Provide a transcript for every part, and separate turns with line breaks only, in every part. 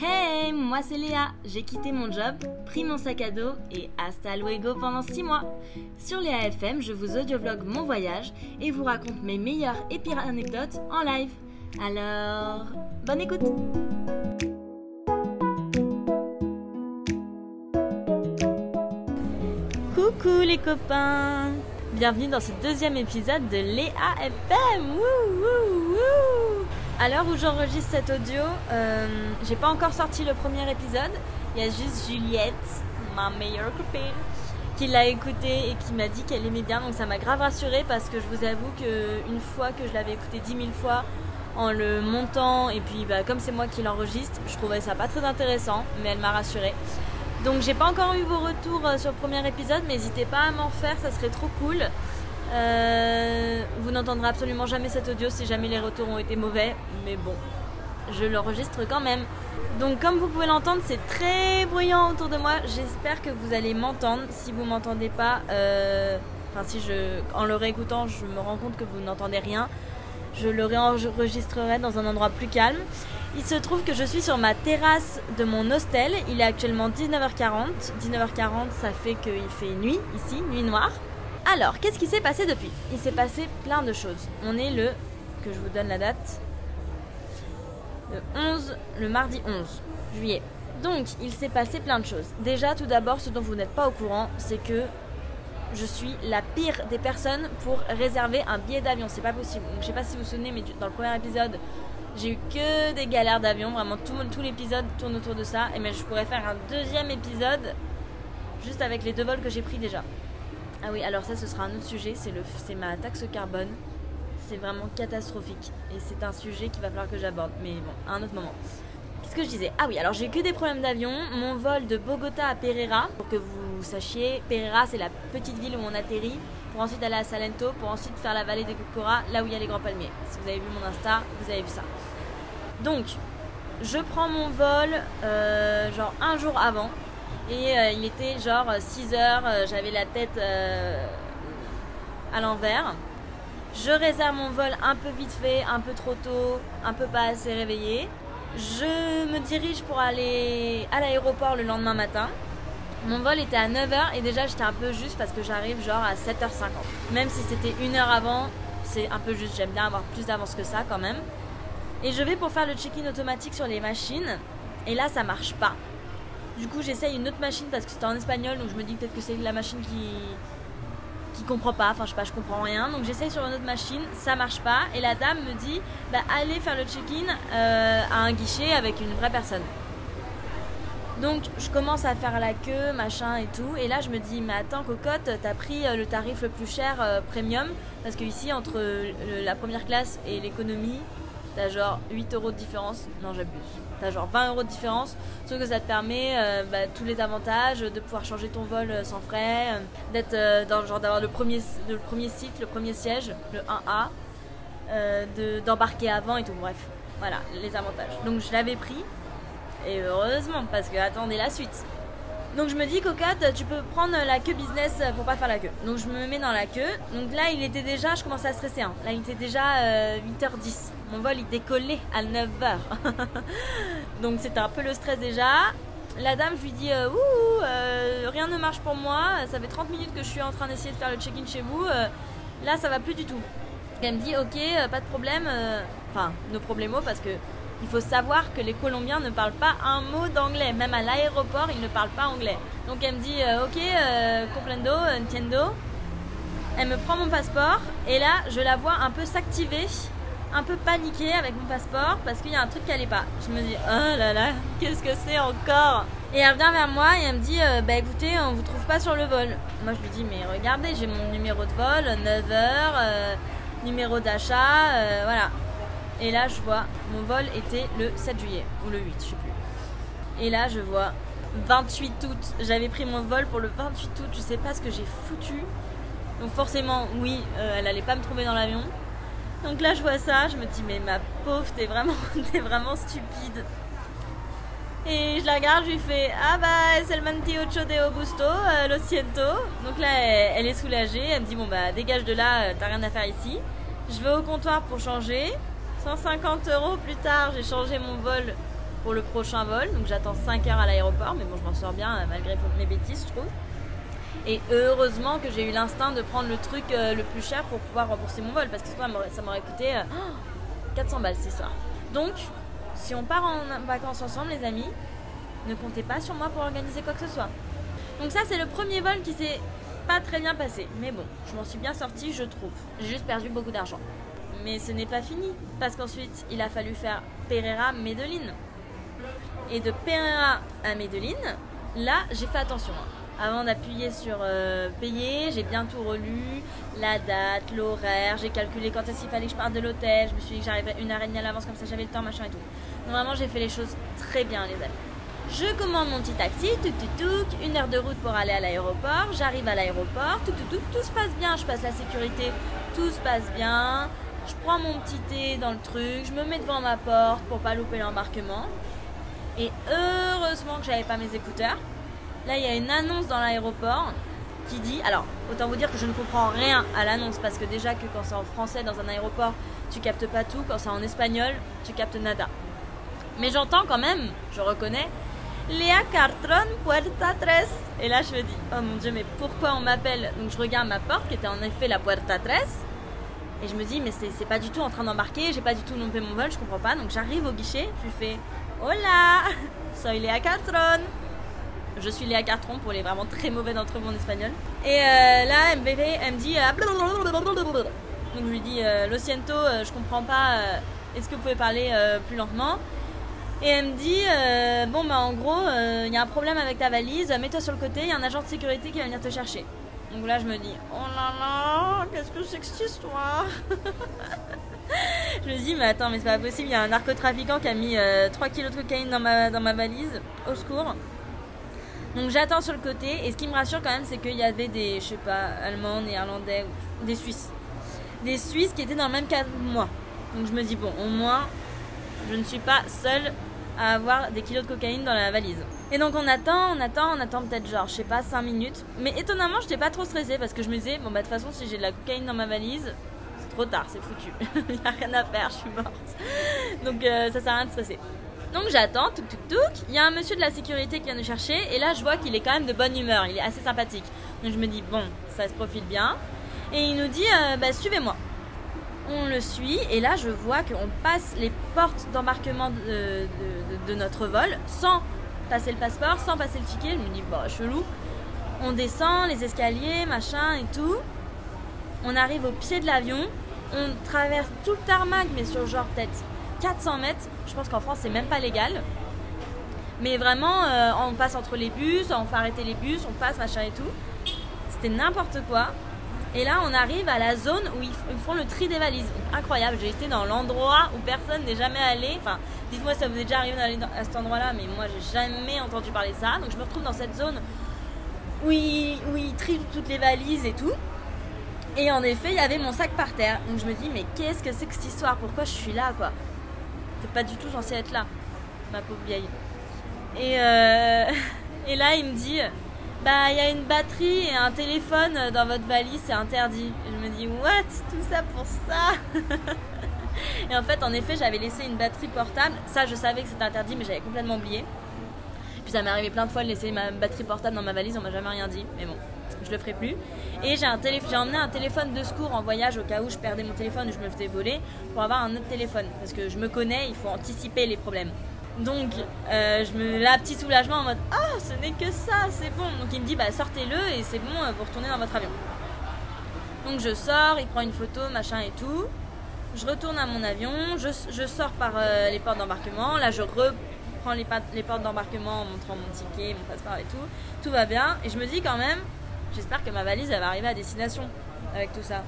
Hey, moi c'est Léa. J'ai quitté mon job, pris mon sac à dos et hasta luego pendant 6 mois. Sur Léa FM, je vous audiovlogue mon voyage et vous raconte mes meilleures et pires anecdotes en live. Alors, bonne écoute Coucou les copains Bienvenue dans ce deuxième épisode de Léa FM Wouh, wouh, wouh À l'heure où j'enregistre cet audio, euh, j'ai pas encore sorti le premier épisode. Il y a juste Juliette, ma meilleure copine, qui l'a écouté et qui m'a dit qu'elle aimait bien. Donc ça m'a grave rassurée parce que je vous avoue qu'une fois que je l'avais écouté 10 000 fois en le montant et puis bah, comme c'est moi qui l'enregistre, je trouvais ça pas très intéressant, mais elle m'a rassurée. Donc j'ai pas encore eu vos retours euh, sur le premier épisode, mais n'hésitez pas à m'en faire, ça serait trop cool. Euh, vous n'entendrez absolument jamais cet audio si jamais les retours ont été mauvais, mais bon, je l'enregistre quand même. Donc comme vous pouvez l'entendre, c'est très bruyant autour de moi. J'espère que vous allez m'entendre. Si vous m'entendez pas, euh, enfin si en le réécoutant, je me rends compte que vous n'entendez rien, je le réenregistrerai dans un endroit plus calme. Il se trouve que je suis sur ma terrasse de mon hostel. Il est actuellement 19h40. 19h40, ça fait qu'il fait nuit ici, nuit noire. Alors, qu'est-ce qui s'est passé depuis? Il s'est passé plein de choses. On est le, que je vous donne la date, le 11, le mardi 11 juillet. Donc, il s'est passé plein de choses. Déjà, tout d'abord, ce dont vous n'êtes pas au courant, c'est que je suis la pire des personnes pour réserver un billet d'avion. C'est pas possible. Donc, je sais pas si vous vous souvenez, mais dans le premier épisode, j'ai eu que des galères d'avion. Vraiment, tout, l'épisode tourne autour de ça. Et mais je pourrais faire un deuxième épisode juste avec les deux vols que j'ai pris déjà. Ah oui, alors ça, ce sera un autre sujet. C'est, ma taxe carbone. C'est vraiment catastrophique. Et c'est un sujet qu'il va falloir que j'aborde. Mais bon, à un autre moment. Qu'est-ce que je disais? Ah oui, alors j'ai que des problèmes d'avion. Mon vol de Bogota à Pereira, pour que vous sachiez, Pereira, c'est la petite ville où on atterrit pour ensuite aller à Salento, pour ensuite faire la vallée de Cocora, là où il y a les grands palmiers. Si vous avez vu mon Insta, vous avez vu ça. Donc, je prends mon vol euh, genre un jour avant. Et euh, il était genre 6 heures, euh, j'avais la tête euh, à l'envers. Je réserve mon vol un peu vite fait, un peu trop tôt, un peu pas assez réveillé. Je me dirige pour aller à l'aéroport le lendemain matin. Mon vol était à 9h et déjà j'étais un peu juste parce que j'arrive genre à 7h50. Même si c'était une heure avant, c'est un peu juste, j'aime bien avoir plus d'avance que ça quand même. Et je vais pour faire le check-in automatique sur les machines et là ça marche pas. Du coup j'essaye une autre machine parce que c'était en espagnol donc je me dis peut-être que c'est la machine qui qui comprend pas, enfin je sais pas, je comprends rien. Donc j'essaye sur une autre machine, ça marche pas et la dame me dit bah allez faire le check-in euh, à un guichet avec une vraie personne. Donc je commence à faire la queue, machin et tout. Et là je me dis, mais attends cocotte, t'as pris euh, le tarif le plus cher euh, premium? Parce que ici, entre la première classe et l'économie, t'as genre 8 euros de différence. Non, j'abuse. T'as genre 20 euros de différence. Sauf que ça te permet euh, bah, tous les avantages, de pouvoir changer ton vol euh, sans frais, euh, d'être d'avoir le premier, le premier site, le premier siège, le 1A, euh, de- d'embarquer avant et tout. Bref, voilà les avantages. Donc je l'avais pris. Et heureusement, parce que attendez la suite. Donc je me dis, cocotte, tu peux prendre la queue business pour pas faire la queue. Donc je me mets dans la queue. Donc là, il était déjà, je commençais à stresser. hein. Là, il était déjà euh, 8h10. Mon vol, il décollait à 9h. Donc c'était un peu le stress déjà. La dame, je lui dis, euh, ouh, euh, rien ne marche pour moi. Ça fait 30 minutes que je suis en train d'essayer de faire le check-in chez vous. Euh, là, ça va plus du tout. Elle me dit, ok, euh, pas de problème. euh, Enfin, nos problèmes parce que il faut savoir que les Colombiens ne parlent pas un mot d'anglais. Même à l'aéroport, ils ne parlent pas anglais. Donc elle me dit euh, Ok, euh, comprendo, entiendo. Elle me prend mon passeport et là, je la vois un peu s'activer, un peu paniquer avec mon passeport parce qu'il y a un truc qui allait pas. Je me dis Oh là là, qu'est-ce que c'est encore? Et elle vient vers moi et elle me dit euh, Bah écoutez, on vous trouve pas sur le vol. Moi je lui dis Mais regardez, j'ai mon numéro de vol, 9h, numéro d'achat, euh, voilà. Et là, je vois, mon vol était le 7 juillet, ou le 8, je sais plus. Et là, je vois 28 août. J'avais pris mon vol pour le 28 août, je sais pas ce que j'ai foutu. Donc forcément, oui, euh, elle allait pas me trouver dans l'avion. Donc là, je vois ça, je me dis, mais ma pauvre, t'es vraiment, t'es vraiment stupide. Et je la regarde, je lui fais Ah bah, c'est le mantiocho de Augusto, euh, lo siento. Donc là, elle, elle est soulagée, elle me dit Bon bah, dégage de là, euh, t'as rien à faire ici. Je vais au comptoir pour changer. 150 euros plus tard, j'ai changé mon vol pour le prochain vol. Donc j'attends 5 heures à l'aéroport, mais bon, je m'en sors bien euh, malgré mes bêtises, je trouve. Et heureusement que j'ai eu l'instinct de prendre le truc euh, le plus cher pour pouvoir rembourser mon vol, parce que ça m'aurait coûté 400 balles c'est ça. Donc, si on part en vacances ensemble, les amis, ne comptez pas sur moi pour organiser quoi que ce soit. Donc ça, c'est le premier vol qui s'est pas très bien passé. Mais bon, je m'en suis bien sortie, je trouve. J'ai juste perdu beaucoup d'argent. Mais ce n'est pas fini, parce qu'ensuite, il a fallu faire Pereira-Medellin. Et de Pereira à Medellin, là, j'ai fait attention. Hein. Avant d'appuyer sur euh, payer, j'ai bien tout relu, la date, l'horaire, j'ai calculé quand est-ce qu'il fallait que je parte de l'hôtel, je me suis dit que une heure et demie à l'avance comme ça j'avais le temps, machin et tout. Normalement j'ai fait les choses très bien les amis. Je commande mon petit taxi, tout tout, une heure de route pour aller à l'aéroport, j'arrive à l'aéroport, tout tout tout, tout se passe bien, je passe la sécurité, tout se passe bien, je prends mon petit thé dans le truc, je me mets devant ma porte pour pas louper l'embarquement. Et heureusement que j'avais pas mes écouteurs. Là, il y a une annonce dans l'aéroport qui dit. Alors, autant vous dire que je ne comprends rien à l'annonce parce que déjà que quand c'est en français dans un aéroport, tu captes pas tout. Quand c'est en espagnol, tu captes nada. Mais j'entends quand même, je reconnais, Léa Cartron Puerta 3. Et là, je me dis, oh mon dieu, mais pourquoi on m'appelle? Donc, je regarde ma porte qui était en effet la Puerta 3. Et je me dis, mais c'est pas du tout en train d'embarquer, j'ai pas du tout loupé mon vol, je comprends pas. Donc, j'arrive au guichet, je lui fais, hola, soy Léa Cartron. Je suis Léa Cartron pour les vraiment très mauvais d'entre vous en espagnol. Et euh, là, elle me dit. Euh, donc je lui dis euh, Lo siento, je comprends pas. Est-ce que vous pouvez parler plus lentement? Et elle me dit Bon, bah en gros, il y a un problème avec ta valise, mets-toi sur le côté, il y a un agent de sécurité qui va venir te chercher. Donc là, je me dis Oh là là, qu'est-ce que c'est que cette histoire Je me dis, mais attends, mais c'est pas possible, il y a un narcotrafiquant qui a mis 3 kilos de cocaïne dans ma, dans valise, au secours. Donc j'attends sur le côté et ce qui me rassure quand même c'est qu'il y avait des, je sais pas, Allemands, Néerlandais, des Suisses. Des Suisses qui étaient dans le même cas que moi. Donc je me dis bon, au moins je ne suis pas seule à avoir des kilos de cocaïne dans la valise. Et donc on attend, on attend, on attend peut-être genre, je sais pas, 5 minutes. Mais étonnamment, je n'étais pas trop stressée parce que je me disais, bon bah de toute façon, si j'ai de la cocaïne dans ma valise, c'est trop tard, c'est foutu. Il a rien à faire, je suis morte. Donc euh, ça sert à rien de stresser. Donc j'attends, tout tout tout. Il y a un monsieur de la sécurité qui vient nous chercher et là je vois qu'il est quand même de bonne humeur, il est assez sympathique. Donc je me dis bon, ça se profile bien. Et il nous dit euh, bah, suivez-moi. On le suit et là je vois qu'on passe les portes d'embarquement de, notre vol sans passer le passeport, sans passer le ticket. Je me dis bon chelou. On descend les escaliers, machin et tout. On arrive au pied de l'avion. On traverse tout le tarmac mais sur genre peut-être 400 mètres. Je pense qu'en France, c'est même pas légal. Mais vraiment, euh, on passe entre les bus, on fait arrêter les bus, on passe, machin et tout. C'était n'importe quoi. Et là, on arrive à la zone où ils font le tri des valises. Incroyable, j'ai été dans l'endroit où personne n'est jamais allé. Enfin, dites-moi si ça vous est déjà arrivé d'aller à cet endroit-là, mais moi, j'ai jamais entendu parler de ça. Donc, je me retrouve dans cette zone où ils, trient toutes les valises et tout. Et en effet, il y avait mon sac par terre. Donc, je me dis, mais qu'est-ce que c'est que cette histoire? Pourquoi je suis là, quoi? Pas du tout censé être là, ma pauvre vieille. Et, euh, et là, il me dit Bah, il y a une batterie et un téléphone dans votre valise, c'est interdit. Je me dis What? Tout ça pour ça? Et en fait, en effet, j'avais laissé une batterie portable. Ça, je savais que c'était interdit, mais j'avais complètement oublié. Puis ça m'est arrivé plein de fois de laisser ma batterie portable dans ma valise, on m'a jamais rien dit. Mais bon, je le ferai plus. Et j'ai, j'ai emmené un téléphone de secours en voyage au cas où je perdais mon téléphone ou je me faisais voler pour avoir un autre téléphone. Parce que je me connais, il faut anticiper les problèmes. Donc, euh, je me là, petit soulagement en mode Ah, ce n'est que ça, c'est bon. Donc, il me dit Bah, sortez-le et c'est bon, euh, vous retournez dans votre avion. Donc, je sors, il prend une photo, machin et tout. Je retourne à mon avion, je, sors par euh, les portes d'embarquement. Là, je reprends les, les portes d'embarquement en montrant mon ticket, mon passeport et tout. Tout va bien. Et je me dis quand même J'espère que ma valise elle va arriver à destination avec tout ça.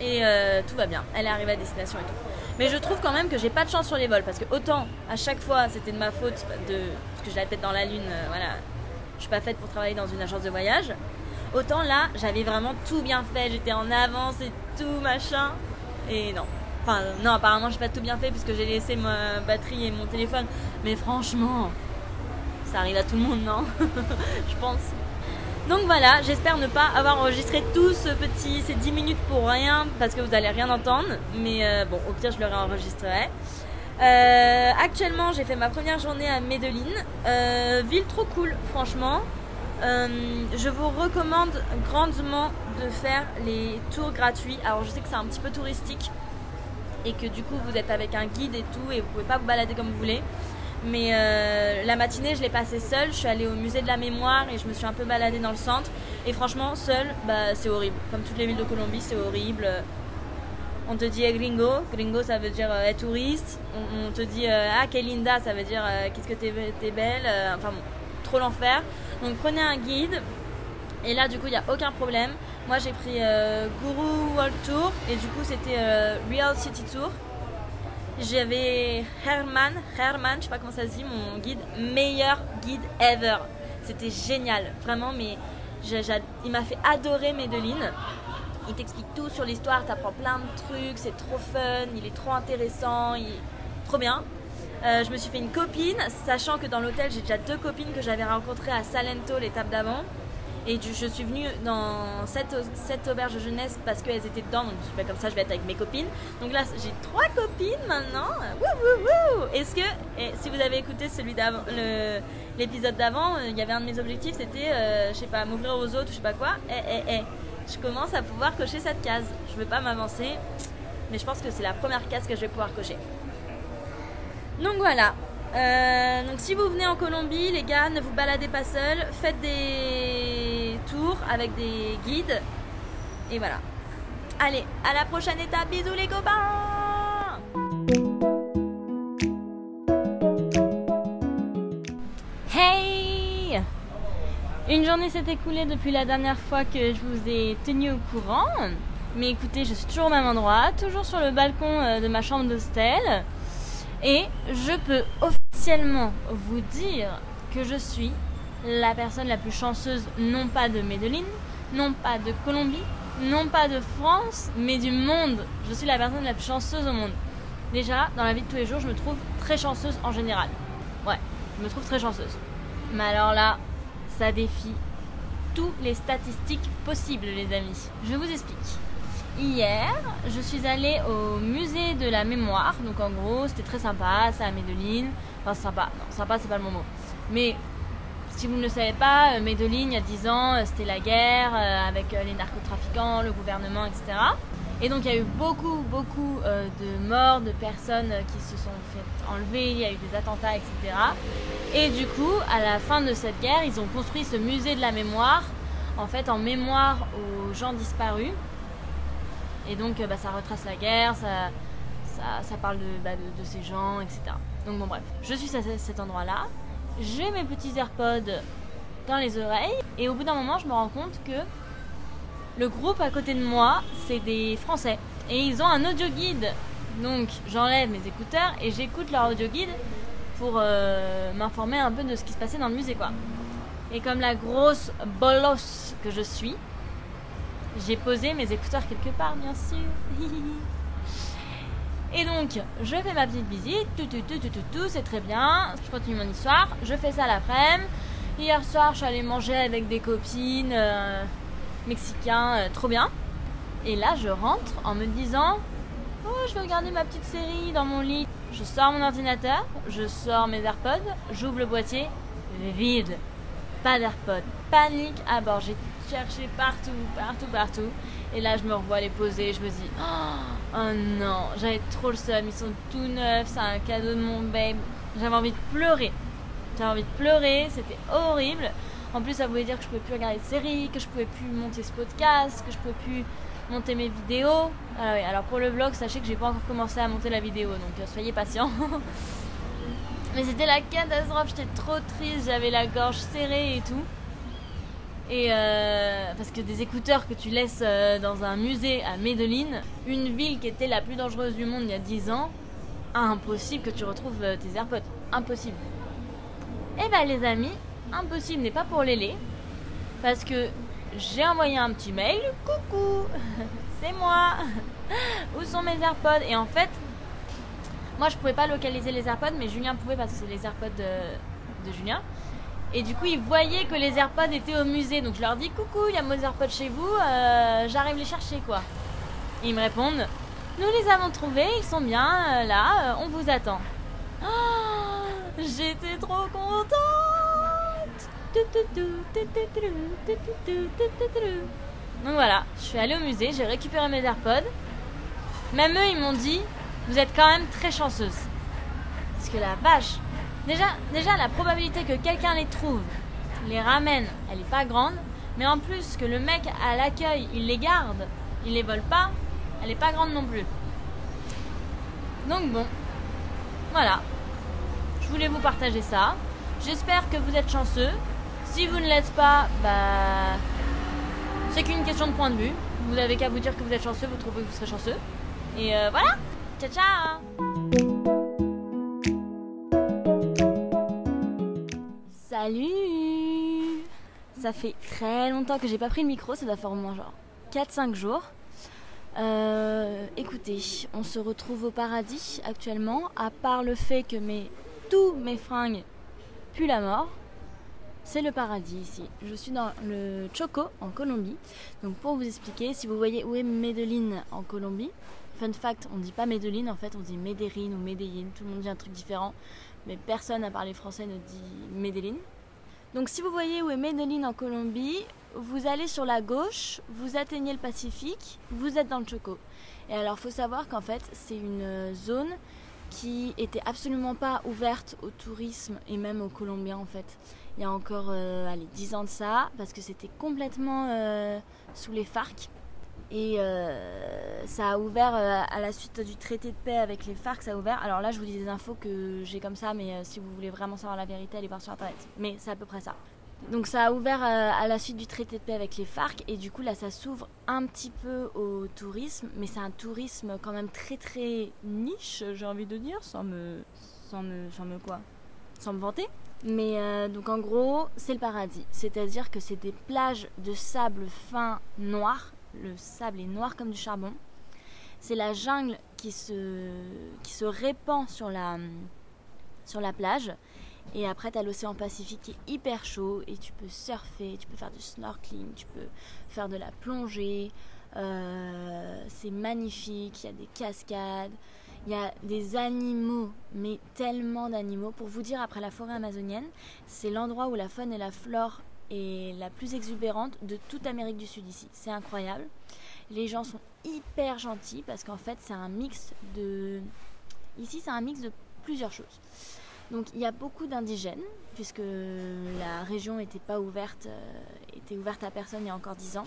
Et tout va bien, elle est arrivée à destination et tout. Mais je trouve quand même que j'ai pas de chance sur les vols parce que autant à chaque fois c'était de ma faute de parce que j'ai la tête dans la lune, euh, voilà, je suis pas faite pour travailler dans une agence de voyage. Autant là, j'avais vraiment tout bien fait, j'étais en avance et tout machin. Et non. Enfin, non, apparemment, j'ai pas tout bien fait puisque j'ai laissé ma batterie et mon téléphone. Mais franchement, ça arrive à tout le monde, non? Je pense. Donc voilà, j'espère ne pas avoir enregistré tout ce petit, ces 10 minutes pour rien, parce que vous allez rien entendre. Mais euh, bon, au pire, je le réenregistrerai. Euh, actuellement, j'ai fait ma première journée à Medellin. Euh, ville trop cool, franchement. Je vous recommande grandement de faire les tours gratuits. Alors, je sais que c'est un petit peu touristique et que du coup, vous êtes avec un guide et tout et vous pouvez pas vous balader comme vous voulez. Mais la matinée, je l'ai passée seule. Je suis allée au musée de la mémoire et je me suis un peu baladée dans le centre. Et franchement, seule, bah, c'est horrible. Comme toutes les villes de Colombie, c'est horrible on te dit gringo, gringo ça veut dire euh, touriste, on, te dit euh, ah quelle linda ça veut dire euh, qu'est-ce que t'es es belle, enfin bon, trop l'enfer. Donc prenez un guide et là du coup il n'y a aucun problème. Moi j'ai pris Guru World Tour et du coup c'était Real City Tour. J'avais Herman, Herman, je sais pas comment ça se dit, mon guide, meilleur guide ever. C'était génial, vraiment, mais il m'a fait adorer Medellin il t'explique tout sur l'histoire, t'apprends plein de trucs, c'est trop fun, il est trop intéressant, trop bien. Euh, je me suis fait une copine, sachant que dans l'hôtel j'ai déjà deux copines que j'avais rencontrées à Salento l'étape d'avant. Et je suis venue dans cette, cette auberge de jeunesse parce qu'elles étaient dedans, donc je suis pas comme ça, je vais être avec mes copines. Donc là, j'ai trois copines maintenant. Est-ce que, si vous avez écouté celui l'épisode d'avant, il y avait un de mes objectifs, c'était, euh, je sais pas, m'ouvrir aux autres, je sais pas quoi. Eh, eh, eh je commence à pouvoir cocher cette case. Je veux pas m'avancer, mais je pense que c'est la première case que je vais pouvoir cocher. Donc voilà. Euh, donc si vous venez en Colombie, les gars, ne vous baladez pas seuls, faites des avec des guides. Et voilà. Allez, à la prochaine étape. Bisous les copains Une journée s'est écoulée depuis la dernière fois que je vous ai tenu au courant. Mais écoutez, je suis toujours au même endroit, toujours sur le balcon euh, de ma chambre d'hostel. Et je peux officiellement vous dire que je suis la personne la plus chanceuse, non pas de Medellin, non pas de Colombie, non pas de France, mais du monde. Je suis la personne la plus chanceuse au monde. Déjà, dans la vie de tous les jours, je me trouve très chanceuse en général. Ouais, je me trouve très chanceuse. Mais alors là, ça défie toutes les statistiques possibles, les amis. Je vous explique. Hier, je suis allée au musée de la mémoire. Donc en gros, c'était très sympa, ça à Medellin. Enfin, sympa. Non, sympa, c'est pas le bon mot. Mais si vous ne le savez pas, euh, Medellin, il y a 10 ans, euh, c'était la guerre euh, avec les narcotrafiquants, le gouvernement, etc. Et donc il y a eu beaucoup, beaucoup de morts, de personnes qui se sont fait enlever, il y a eu des attentats, etc. Et du coup, à la fin de cette guerre, ils ont construit ce musée de la mémoire, en fait en mémoire aux gens disparus. Et donc bah, ça retrace la guerre, ça, ça, parle bah, de, de, ces gens, etc. Donc bon bref, je suis à cet endroit-là, j'ai mes petits AirPods dans les oreilles, et au bout d'un moment, je me rends compte que le groupe à côté de moi, c'est des Français. Et ils ont un audio guide. Donc j'enlève mes écouteurs et j'écoute leur audio guide pour euh, m'informer un peu de ce qui se passait dans le musée quoi. Et comme la grosse bolosse que je suis, j'ai posé mes écouteurs quelque part bien sûr. Et donc, je fais ma petite visite, tout, tout, tout, tout, tout, tout c'est très bien. Je continue mon histoire. Je fais ça l'après-midi. Hier soir, je suis allée manger avec des copines. Euh, mexicain, euh, trop bien. Et là, je rentre en me disant Oh, je vais regarder ma petite série dans mon lit. Je sors mon ordinateur, je sors mes AirPods, j'ouvre le boîtier, vide. Pas d'AirPods. Panique à bord. J'ai cherché partout, partout, partout. Et là, je me revois les poser. Je me dis Oh, oh non, j'avais trop le seum. Ils sont tout neufs. C'est un cadeau de mon babe. J'avais envie de pleurer. J'avais envie de pleurer. C'était horrible. En plus, ça voulait dire que je pouvais plus regarder de séries, que je pouvais plus monter ce podcast, que je pouvais plus monter mes vidéos. Ah alors pour le vlog, sachez que j'ai pas encore commencé à monter la vidéo, donc euh, soyez patients. Mais c'était la catastrophe, j'étais trop triste, j'avais la gorge serrée et tout. Et euh, parce que des écouteurs que tu laisses euh, dans un musée à Medellin, une ville qui était la plus dangereuse du monde il y a 10 ans, impossible que tu retrouves tes AirPods. Impossible. Et eh bah ben, les amis, impossible n'est pas pour Lélé. Parce que j'ai envoyé un petit mail. Coucou, c'est moi. Où sont mes AirPods? Et en fait, moi je pouvais pas localiser les AirPods, mais Julien pouvait parce que c'est les AirPods de, Julien. Et du coup, ils voyaient que les AirPods étaient au musée. Donc je leur dis Coucou, il y a mes AirPods chez vous, euh, j'arrive les chercher quoi. ils me répondent Nous les avons trouvés, ils sont bien là, on vous attend. Oh, J'étais trop contente donc voilà, je suis allée au musée, j'ai récupéré mes AirPods. Même eux, ils m'ont dit, vous êtes quand même très chanceuse. Parce que la vache, déjà, déjà la probabilité que quelqu'un les trouve, les ramène, elle n'est pas grande. Mais en plus que le mec à l'accueil, il les garde, il les vole pas, elle n'est pas grande non plus. Donc bon, voilà. Je voulais vous partager ça. J'espère que vous êtes chanceux. Si vous ne l'êtes pas, bah c'est qu'une question de point de vue. Vous avez qu'à vous dire que vous êtes chanceux, vous trouvez que vous serez chanceux. Et euh, voilà Ciao ciao Salut Ça fait très longtemps que j'ai pas pris le micro, ça doit faire au moins genre 4-5 jours. Euh, écoutez, on se retrouve au paradis actuellement, à part le fait que mes, tous mes fringues puent la mort. C'est le paradis ici. Je suis dans le Choco en Colombie. Donc pour vous expliquer, si vous voyez où est Medellin en Colombie, fun fact, on dit pas Medellin en fait, on dit Medellin ou Medellin. Tout le monde dit un truc différent, mais personne à parler français ne dit Medellin. Donc si vous voyez où est Medellin en Colombie, vous allez sur la gauche, vous atteignez le Pacifique, vous êtes dans le Choco. Et alors faut savoir qu'en fait c'est une zone qui était absolument pas ouverte au tourisme et même aux Colombiens en fait il y a encore euh, allez, 10 ans de ça, parce que c'était complètement euh, sous les FARC. Et euh, ça a ouvert à la suite du traité de paix avec les FARC, ça a ouvert. Alors là, je vous dis des infos que j'ai comme ça, mais si vous voulez vraiment savoir la vérité, allez voir sur internet. Mais c'est à peu près ça. Donc ça a ouvert à la suite du traité de paix avec les FARC et du coup là ça s'ouvre un petit peu au tourisme, mais c'est un tourisme quand même très très niche, j'ai envie de dire, sans me, sans me, sans me quoi, sans me vanter. Mais euh, donc en gros, c'est le paradis. C'est-à-dire que c'est des plages de sable fin noir. Le sable est noir comme du charbon. C'est la jungle qui se, qui se répand sur la, sur la plage. Et après, tu as l'océan Pacifique qui est hyper chaud et tu peux surfer, tu peux faire du snorkeling, tu peux faire de la plongée. Euh, c'est magnifique, il y a des cascades. Il y a des animaux, mais tellement d'animaux. Pour vous dire, après la forêt amazonienne, c'est l'endroit où la faune et la flore la plus exubérante de toute Amérique du Sud ici. C'est incroyable. Les gens sont hyper gentils parce qu'en fait, c'est un mix de. Ici, c'est un mix de plusieurs choses. Donc, il y a beaucoup d'indigènes, puisque la région n'était pas ouverte, euh, était ouverte à personne il y a encore 10 ans.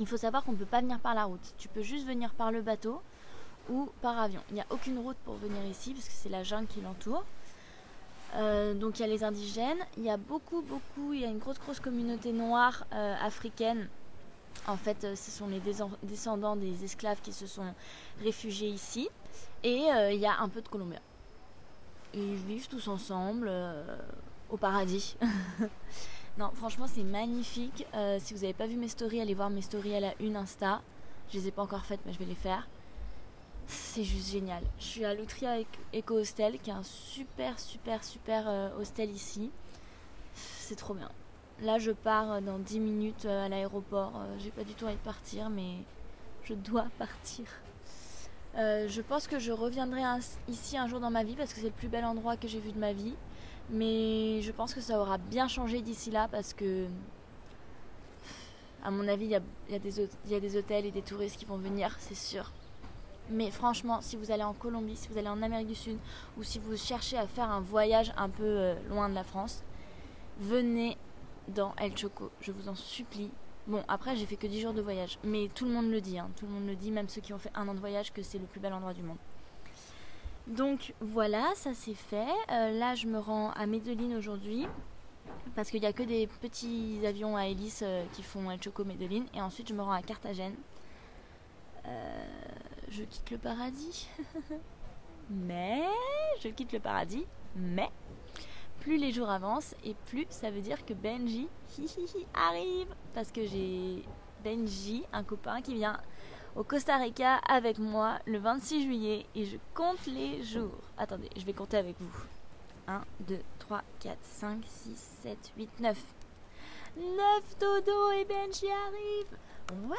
Il faut savoir qu'on ne peut pas venir par la route. Tu peux juste venir par le bateau ou par avion. Il n'y a aucune route pour venir ici parce que c'est la jungle qui l'entoure. Euh, donc il y a les indigènes, il y a beaucoup, beaucoup, il y a une grosse, grosse communauté noire euh, africaine. En fait, euh, ce sont les descendants des esclaves qui se sont réfugiés ici. Et il y a un peu de Colombiens. ils vivent tous ensemble au paradis. non, franchement, c'est magnifique. si vous n'avez pas vu mes stories, allez voir mes stories à la une Insta. Je les ai pas encore faites, mais je vais les faire. C'est juste génial. Je suis à l'Outria Eco Hostel, qui est un super, super, super euh, hostel ici. C'est trop bien. Là, je pars euh, dans 10 minutes euh, à l'aéroport. J'ai pas du tout envie de partir, mais je dois partir. je pense que je reviendrai ici un jour dans ma vie parce que c'est le plus bel endroit que j'ai vu de ma vie. Mais je pense que ça aura bien changé d'ici là parce que, à mon avis, il y, y a des hôtels et des touristes qui vont venir, c'est sûr. Mais franchement, si vous allez en Colombie, si vous allez en Amérique du Sud, ou si vous cherchez à faire un voyage un peu euh, loin de la France, venez dans El Choco, je vous en supplie. Bon, après, j'ai fait que 10 jours de voyage, mais tout le monde le dit, hein. tout le monde le dit, même ceux qui ont fait un an de voyage, que c'est le plus bel endroit du monde. Donc voilà, ça c'est fait. Euh, là, je me rends à Medellin aujourd'hui, parce qu'il n'y a que des petits avions à hélice euh, qui font El Choco Medellin, et ensuite je me rends à Carthagène. Euh, je quitte le paradis. mais, je quitte le paradis, mais, plus les jours avancent et plus ça veut dire que Benji arrive. Parce que j'ai Benji, un copain qui vient au Costa Rica avec moi le 26 juillet et je compte les jours. Attendez, je vais compter avec vous. 1, 2, 3, 4, 5, 6, 7, 8, 9. 9 dodo et Benji arrive. Ouais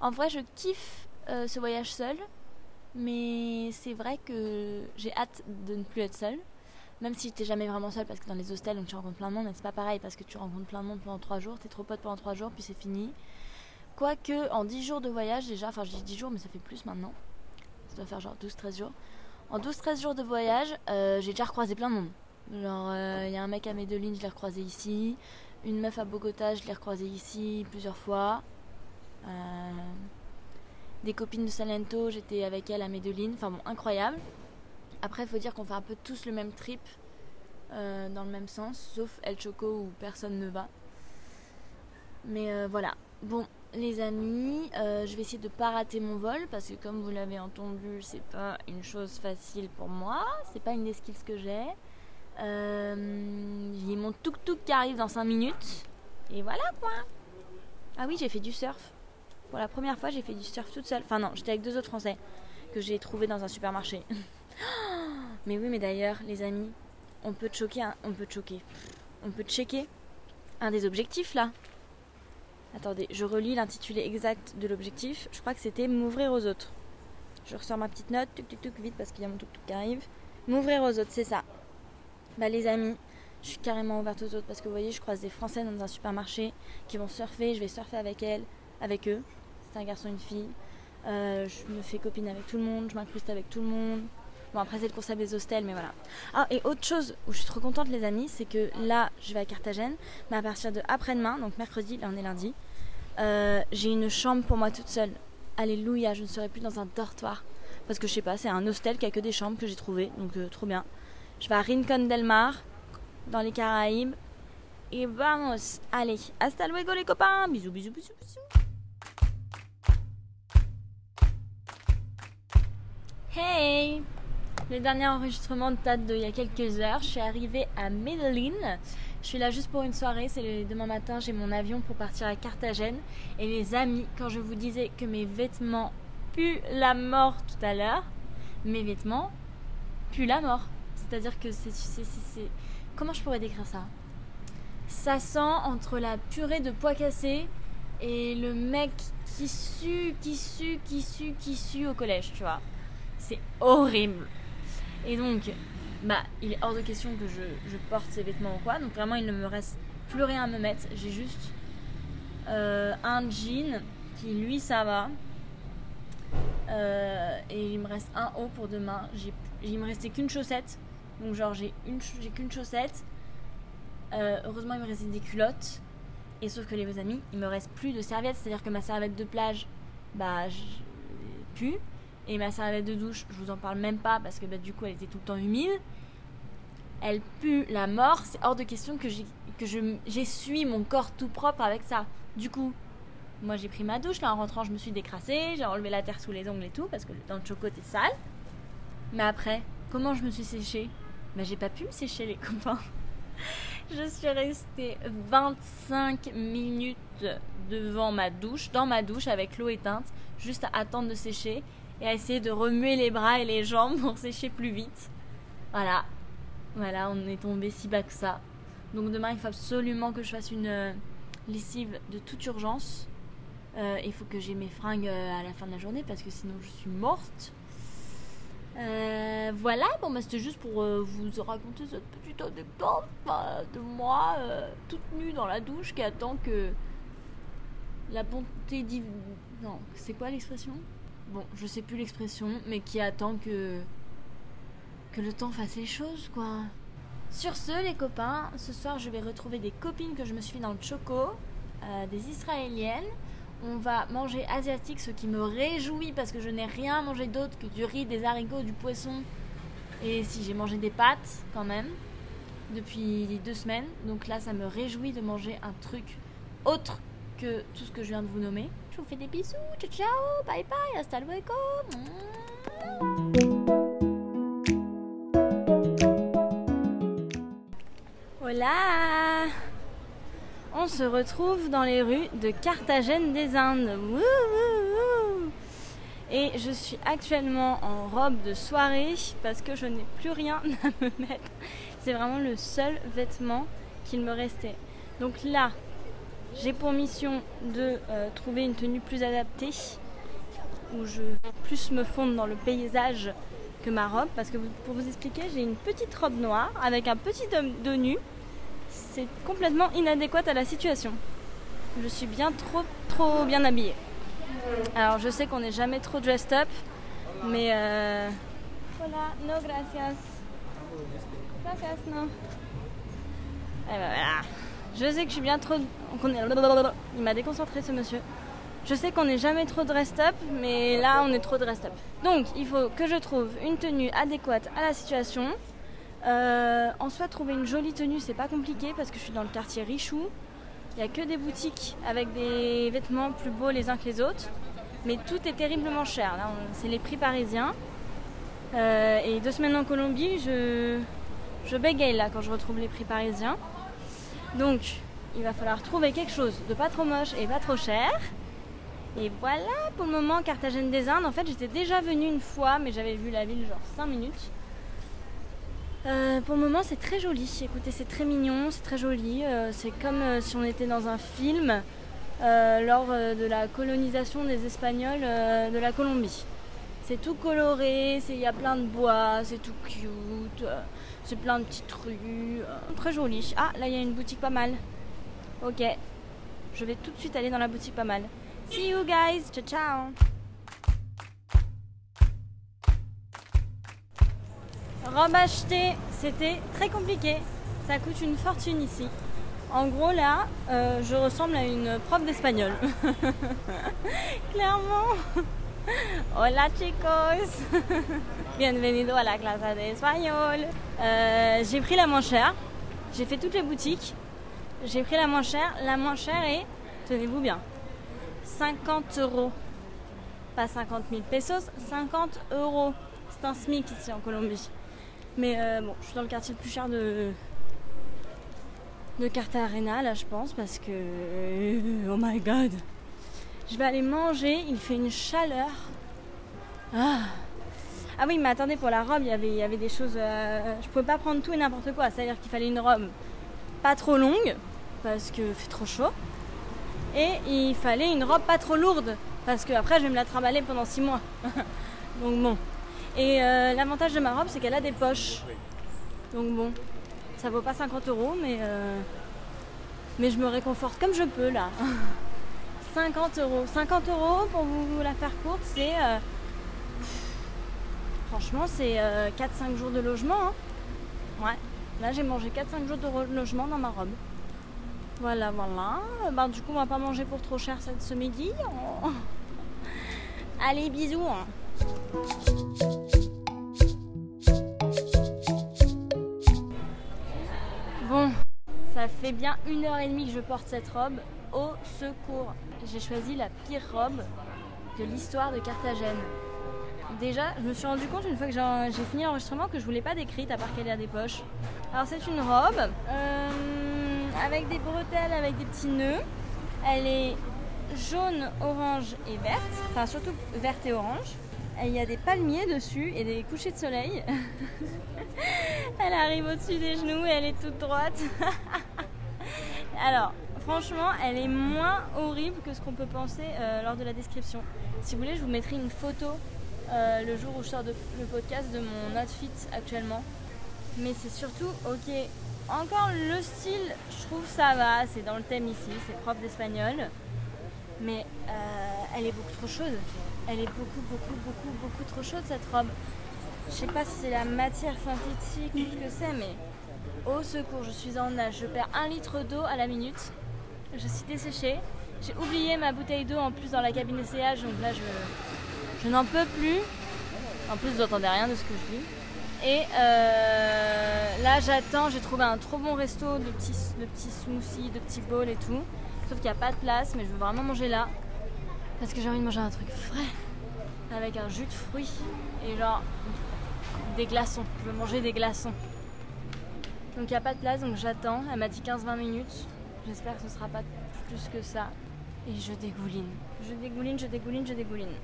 En vrai, je kiffe euh, ce voyage seul, mais c'est vrai que j'ai hâte de ne plus être seule. Même si t'es jamais vraiment seule, parce que dans les hostels, donc tu rencontres plein de monde, mais c'est pas pareil parce que tu rencontres plein de monde pendant 3 jours, t'es trop pote pendant 3 jours, puis c'est fini. Quoique, en 10 jours de voyage, déjà, enfin je dis 10 jours, mais ça fait plus maintenant. Ça doit faire genre 12-13 jours. En 12-13 jours de voyage, euh, j'ai déjà recroisé plein de monde. Genre, il euh, y a un mec à Medellin, je l'ai recroisé ici. Une meuf à Bogota, je l'ai recroisée ici plusieurs fois. Euh, des copines de Salento, j'étais avec elle à Medellin. Enfin bon, incroyable. Après, il faut dire qu'on fait un peu tous le même trip euh, dans le même sens, sauf El Choco où personne ne va. Mais euh, voilà. Bon, les amis, je vais essayer de pas rater mon vol parce que comme vous l'avez entendu, c'est pas une chose facile pour moi. C'est pas une des skills que j'ai. Euh, j'ai mon tuk-tuk qui arrive dans 5 minutes. Et voilà quoi. Ah oui, j'ai fait du surf. Pour la première fois, j'ai fait du surf toute seule. Enfin non, j'étais avec deux autres Français que j'ai trouvé dans un supermarché. mais oui, mais d'ailleurs, les amis, on peut choquer, on peut choquer, on peut checker un des objectifs là. Attendez, je relis l'intitulé exact de l'objectif. Je crois que c'était m'ouvrir aux autres. Je ressors ma petite note, tuk tuk tuk vite parce qu'il y a mon tuk tuk qui arrive. M'ouvrir aux autres, c'est ça. Bah les amis, je suis carrément ouverte aux autres parce que vous voyez, je croise des Français dans un supermarché qui vont surfer, je vais surfer avec elles, avec eux. C'est un garçon, une fille. Euh, je me fais copine avec tout le monde, je m'incruste avec tout le monde. Bon après c'est le concept des hostels, mais voilà. Ah et autre chose où je suis trop contente les amis, c'est que là je vais à Carthagène, mais à partir de après-demain, donc mercredi, là on est lundi, euh, j'ai une chambre pour moi toute seule. Alléluia, je ne serai plus dans un dortoir. Parce que je sais pas, c'est un hostel qui a que des chambres que j'ai trouvé, donc euh, trop bien. Je vais à Rincon del Mar, dans les Caraïbes. Et vamos Allez, hasta luego les copains Bisous, bisous, bisous, bisous Hey Le dernier enregistrement date d'il y a quelques heures. Je suis arrivée à Medellin. Je suis là juste pour une soirée. C'est demain matin, j'ai mon avion pour partir à Carthagène. Et les amis, quand je vous disais que mes vêtements puent la mort tout à l'heure, mes vêtements puent la mort. C'est-à-dire que c'est, Comment je pourrais décrire ça? Ça sent entre la purée de pois cassés et le mec qui sue, qui sue, qui sue, qui sue au collège, tu vois. C'est horrible. Et donc, bah, il est hors de question que je, porte ces vêtements ou quoi. Donc vraiment, il ne me reste plus rien à me mettre. J'ai juste euh, un jean qui, lui, ça va. Euh, et il me reste un haut pour demain. J'ai, il me restait qu'une chaussette donc genre j'ai une j'ai qu'une chaussette. Euh, heureusement il me restait des culottes. Et sauf que les amis, il me reste plus de serviettes. C'est-à-dire que ma serviette de plage, bah pue. Et ma serviette de douche, je vous en parle même pas parce que bah, du coup elle était tout le temps humide. Elle pue la mort. C'est hors de question que j'essuie mon corps tout propre avec ça. Du coup, moi j'ai pris ma douche. Là en rentrant, je me suis décrassée. J'ai enlevé la terre sous les ongles et tout parce que dans le chocolat est sale. Mais après, comment je me suis séchée? J'ai pas pu me sécher les copains. je suis restée 25 minutes devant ma douche, dans ma douche avec l'eau éteinte, juste à attendre de sécher et à essayer de remuer les bras et les jambes pour sécher plus vite. Voilà. Voilà, on est tombé si bas que ça. Donc demain, il faut absolument que je fasse une euh, lessive de toute urgence. Euh, il faut que j'ai mes fringues euh, à la fin de la journée parce que sinon je suis morte. Euh, voilà, bon, bah, c'était juste pour euh, vous raconter cette petite anecdote bah, de moi euh, toute nue dans la douche qui attend que la bonté divine. Non, c'est quoi l'expression? Bon, je sais plus l'expression, mais qui attend que que le temps fasse les choses, quoi. Sur ce, les copains, ce soir je vais retrouver des copines que je me suis dans le choco, des israéliennes on va manger asiatique, ce qui me réjouit parce que je n'ai rien mangé d'autre que du riz, des haricots, du poisson. Et si j'ai mangé des pâtes quand même depuis deux semaines. Donc là, ça me réjouit de manger un truc autre que tout ce que je viens de vous nommer. Je vous fais des bisous. Ciao, ciao. Bye bye. Hasta luego. Hola on se retrouve dans les rues de Carthagène des Indes. Et je suis actuellement en robe de soirée parce que je n'ai plus rien à me mettre. C'est vraiment le seul vêtement qu'il me restait. Donc là, j'ai pour mission de euh, trouver une tenue plus adaptée, où je vais plus me fondre dans le paysage que ma robe. Parce que pour vous expliquer, j'ai une petite robe noire avec un petit homme de nu. C'est complètement inadéquat à la situation. Je suis bien trop trop bien habillée. Alors je sais qu'on n'est jamais trop dressed up, mais euh... voilà, no gracias. Gracias, no. Et ben voilà. Je sais que je suis bien trop. Il m'a déconcentré ce monsieur. Je sais qu'on n'est jamais trop dressed up, mais là on est trop dressed up. Donc il faut que je trouve une tenue adéquate à la situation. Euh, en soi, trouver une jolie tenue, c'est pas compliqué parce que je suis dans le quartier Richou. Il n'y a que des boutiques avec des vêtements plus beaux les uns que les autres. Mais tout est terriblement cher. C'est les prix parisiens. Euh, et deux semaines en Colombie, je, je bégaye là quand je retrouve les prix parisiens. Donc, il va falloir trouver quelque chose de pas trop moche et pas trop cher. Et voilà, pour le moment, Carthagène des Indes. En fait, j'étais déjà venue une fois, mais j'avais vu la ville genre 5 minutes. Euh, pour le moment, c'est très joli. Écoutez, c'est très mignon, c'est très joli. Euh, c'est comme euh, si on était dans un film lors de la colonisation des Espagnols de la Colombie. C'est tout coloré, il y a plein de bois, c'est tout cute, c'est plein de petites rues. très joli. Ah, là, il y a une boutique pas mal. Ok, je vais tout de suite aller dans la boutique pas mal. See you guys, ciao ciao Robe achetée, c'était très compliqué. Ça coûte une fortune ici. En gros, là, euh, je ressemble à une prof d'espagnol. Clairement. Hola chicos. Bienvenido a la clase d'espagnol. Euh, j'ai pris la moins chère. J'ai fait toutes les boutiques. J'ai pris la moins chère. La moins chère est, tenez-vous bien, 50 euros. Pas 50 000 pesos, 50 euros. C'est un SMIC ici en Colombie. Mais euh, bon, je suis dans le quartier le plus cher de, de Cartagena là je pense parce que euh, oh my god. Je vais aller manger il fait une chaleur. Ah, ah oui mais attendez pour la robe il y avait, il y avait des choses euh, je pouvais pas prendre tout et n'importe quoi c'est à dire qu'il fallait une robe pas trop longue parce que fait trop chaud et il fallait une robe pas trop lourde parce que après je vais me la trimballer pendant 6 mois. Donc bon et euh, l'avantage de ma robe, c'est qu'elle a des poches. Donc bon, ça vaut pas 50 euros, mais, euh, mais je me réconforte comme je peux là. 50 euros. 50 euros pour vous la faire courte, c'est. Euh, franchement, c'est 4-5 jours de logement. Hein. Ouais. Là, j'ai mangé 4-5 jours de logement dans ma robe. Voilà, voilà. Bah, du coup, on va pas manger pour trop cher ce midi. Allez, bisous. Hein. Bon, ça fait bien une heure et demie que je porte cette robe. Au secours J'ai choisi la pire robe de l'histoire de Carthagène. Déjà, je me suis rendu compte une fois que j'ai fini l'enregistrement que je voulais pas d'écrite à part qu'elle ait des poches. Alors c'est une robe euh, avec des bretelles, avec des petits nœuds. Elle est jaune, orange et verte, enfin surtout verte et orange il y a des palmiers dessus et des couchers de soleil. elle arrive au-dessus des genoux et elle est toute droite. Alors, franchement, elle est moins horrible que ce qu'on peut penser euh, lors de la description. Si vous voulez, je vous mettrai une photo euh, le jour où je sors le podcast de mon outfit actuellement. Mais c'est surtout, ok, encore le style, je trouve ça va, c'est dans le thème ici, c'est prof d'espagnol. Mais euh, elle est beaucoup trop chaude. Elle est beaucoup, beaucoup, beaucoup, beaucoup trop chaude cette robe. Je sais pas si c'est la matière synthétique ou ce que c'est, mais au secours, je suis en nage. Je perds un litre d'eau à la minute. Je suis desséchée. J'ai oublié ma bouteille d'eau en plus dans la cabine d'essayage, donc là je, je n'en peux plus. En plus, vous n'entendez rien de ce que je dis. Et euh, là, j'attends. J'ai trouvé un trop bon resto de petits, de petits smoothies, de petits bowls et tout. Sauf qu'il n'y a pas de place, mais je veux vraiment manger là. Parce que j'ai envie de manger un truc frais avec un jus de fruits et genre des glaçons. Je veux manger des glaçons. Donc il n'y a pas de place, donc j'attends. Elle m'a dit 15-20 minutes. J'espère que ce sera pas plus que ça. Et je dégouline. Je dégouline, je dégouline, je dégouline.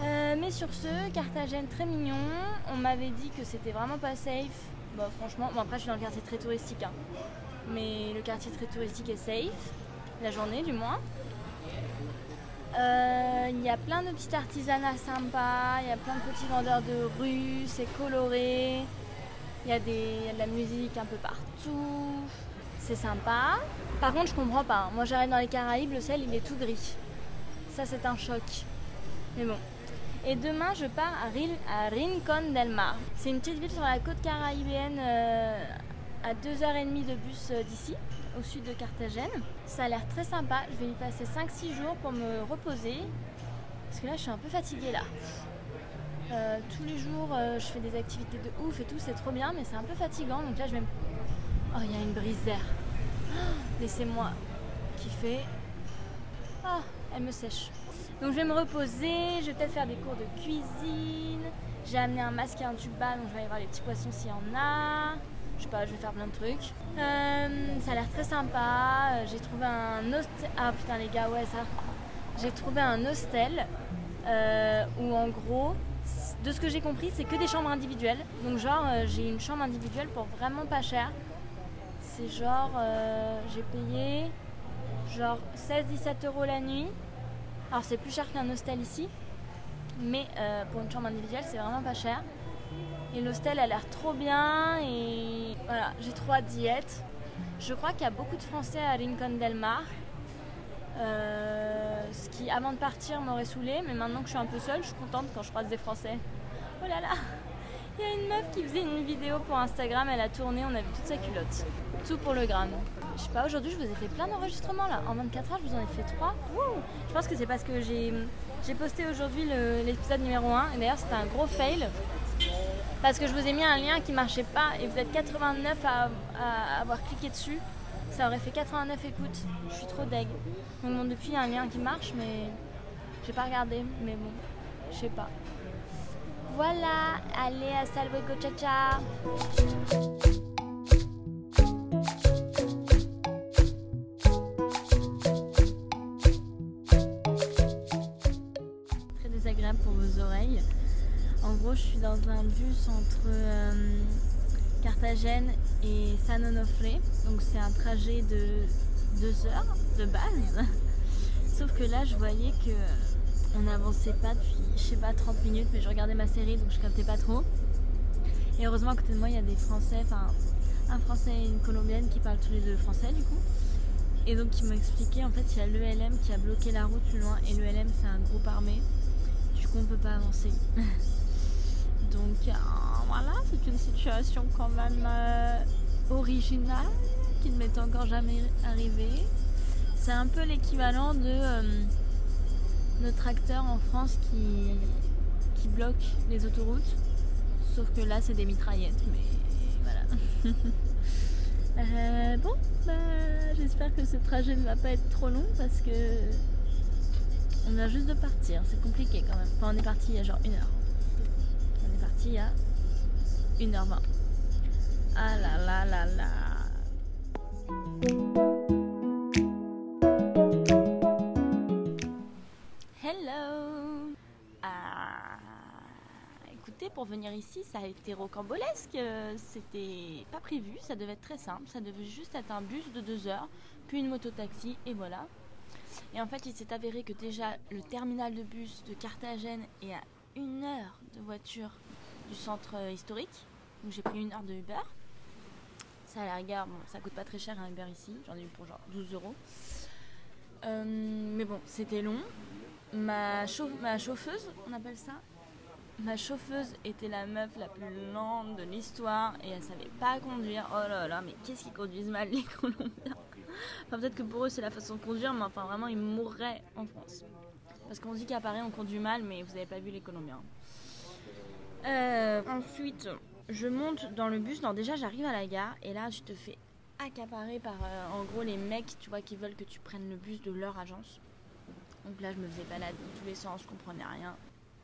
Euh, mais sur ce, Carthagène très mignon. On m'avait dit que c'était vraiment pas safe. Bon, franchement, bon, après je suis dans le quartier très touristique. Hein. mais le quartier très touristique est safe, la journée du moins. Euh, il y a plein de petits artisanats sympas, il y a plein de petits vendeurs de rue, c'est coloré, il y, a de la musique un peu partout, c'est sympa. Par contre, je comprends pas. Moi, j'arrive dans les Caraïbes, le ciel il est tout gris. Ça, c'est un choc. Mais bon. Et demain, je pars à, Rincon del Mar. C'est une petite ville sur la côte caribéenne euh, à 2h30 de bus euh, d'ici, au sud de Carthagène. Ça a l'air très sympa. Je vais y passer 5-6 jours pour me reposer. Parce que là, je suis un peu fatiguée là. Euh, tous les jours, je fais des activités de ouf et tout, c'est trop bien, mais c'est un peu fatigant. Donc là, je vais me... Oh, il y a une brise d'air. Laissez-moi kiffer. Ah, elle me sèche. Donc je vais me reposer, je vais peut-être faire des cours de cuisine. J'ai amené un masque et un tuba, donc je vais aller voir les petits poissons s'il y en a. Je sais pas, je vais faire plein de trucs. Euh, ça a l'air très sympa. J'ai trouvé un hostel. Ah putain les gars, ouais ça. J'ai trouvé un hostel euh, où en gros, de ce que j'ai compris, c'est que des chambres individuelles. Donc genre, euh, j'ai une chambre individuelle pour vraiment pas cher. C'est genre, j'ai payé genre 16-17 euros la nuit. Alors c'est plus cher qu'un hostel ici, mais euh, pour une chambre individuelle c'est vraiment pas cher. Et l'hostel a l'air trop bien et voilà, j'ai trop hâte d'y être. Je crois qu'il y a beaucoup de Français à Rincon del Mar. Euh, ce qui avant de partir m'aurait saoulé, mais maintenant que je suis un peu seule, je suis contente quand je croise des Français. Oh là là Il y a une meuf qui faisait une vidéo pour Instagram, elle a tourné, on a vu toute sa culotte. Tout pour le gramme. Je sais pas, aujourd'hui je vous ai fait plein d'enregistrements là. En 24 heures, je vous en ai fait 3. je pense que c'est parce que j'ai, j'ai posté aujourd'hui l'épisode numéro 1. Et d'ailleurs, c'était un gros fail. Parce que je vous ai mis un lien qui marchait pas et vous êtes 89 à, avoir cliqué dessus. Ça aurait fait 89 écoutes. Je suis trop deg. Bon, depuis, il y a un lien qui marche, mais j'ai pas regardé. Mais bon, je sais pas. Voilà, allez, hasta luego, ciao ciao dans un bus entre euh, Carthagène et San Onofre. Donc c'est un trajet de deux heures de base. Sauf que là, je voyais que on n'avançait pas depuis, je sais pas, 30 minutes, mais je regardais ma série donc je captais pas trop. Et heureusement, à côté de moi, il y a des Français, enfin, un Français et une Colombienne qui parlent tous les deux français du coup. Et donc, ils m'ont expliqué, en fait, il y a l'ELM qui a bloqué la route plus loin. Et l'ELM, c'est un groupe armé. Du coup, on peut pas avancer. Donc euh, voilà, c'est une situation quand même euh, originale qui ne m'est encore jamais arrivée. C'est un peu l'équivalent de euh, nos tracteurs en France qui, qui bloquent les autoroutes. Sauf que là, c'est des mitraillettes, mais voilà. bon, bah, j'espère que ce trajet ne va pas être trop long parce que on vient juste de partir. C'est compliqué quand même. Enfin, on est parti il y a genre une heure a 1h20. Ah là là là là. Hello. Ah, écoutez, pour venir ici, ça a été rocambolesque. C'était pas prévu, ça devait être très simple. Ça devait juste être un bus de 2 heures, puis une moto-taxi, et voilà. Et en fait, il s'est avéré que déjà le terminal de bus de Carthagène est à une heure de voiture du centre euh, historique. Donc j'ai pris une heure de Uber. Ça à ça coûte pas très cher un Uber ici. J'en ai eu pour genre 12 euros. Euh, mais bon, c'était long. Ma, ma chauffeuse, on appelle ça Ma chauffeuse était la meuf la plus lente de l'histoire et elle savait pas conduire. Oh là là, mais qu'est-ce qu'ils conduisent mal les Colombiens? Enfin, peut-être que pour eux c'est la façon de conduire, mais enfin vraiment ils mourraient en France. Parce qu'on dit qu'à Paris on conduit mal, mais vous avez pas vu les Colombiens. Euh, ensuite, je monte dans le bus. Non, déjà, j'arrive à la gare et là, je te fais accaparer par euh, en gros les mecs, tu vois, qui veulent que tu prennes le bus de leur agence. Donc là, je me faisais balader dans tous les sens, je comprenais rien.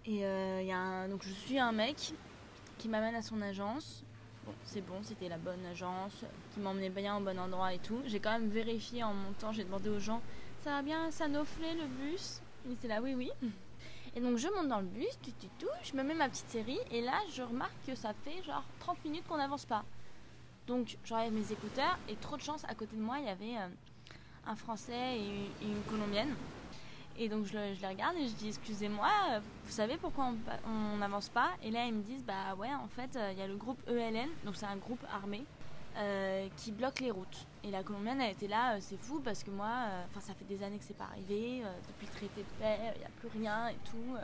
Et euh, y a un... donc je suis un mec qui m'amène à son agence. Bon, c'est bon, c'était la bonne agence, qui m'emmenait bien au bon endroit et tout. J'ai quand même vérifié en montant, j'ai demandé aux gens, ça va bien s'anofler le bus? Ils étaient là, oui, oui. Et donc je monte dans le bus, tout, tout, je me mets ma petite série et là je remarque que ça fait genre 30 minutes qu'on n'avance pas. Donc j'enlève mes écouteurs et trop de chance, à côté de moi, il y avait euh, un Français et une, Colombienne. Et donc je, les regarde et je dis excusez-moi, vous savez pourquoi on n'avance pas? Et là ils me disent bah ouais en fait euh, il y a le groupe ELN, donc c'est un groupe armé euh, qui bloque les routes. Et la Colombienne a été là, c'est fou parce que moi, enfin ça fait des années que c'est pas arrivé, depuis le traité de paix, il n'y a plus rien et tout.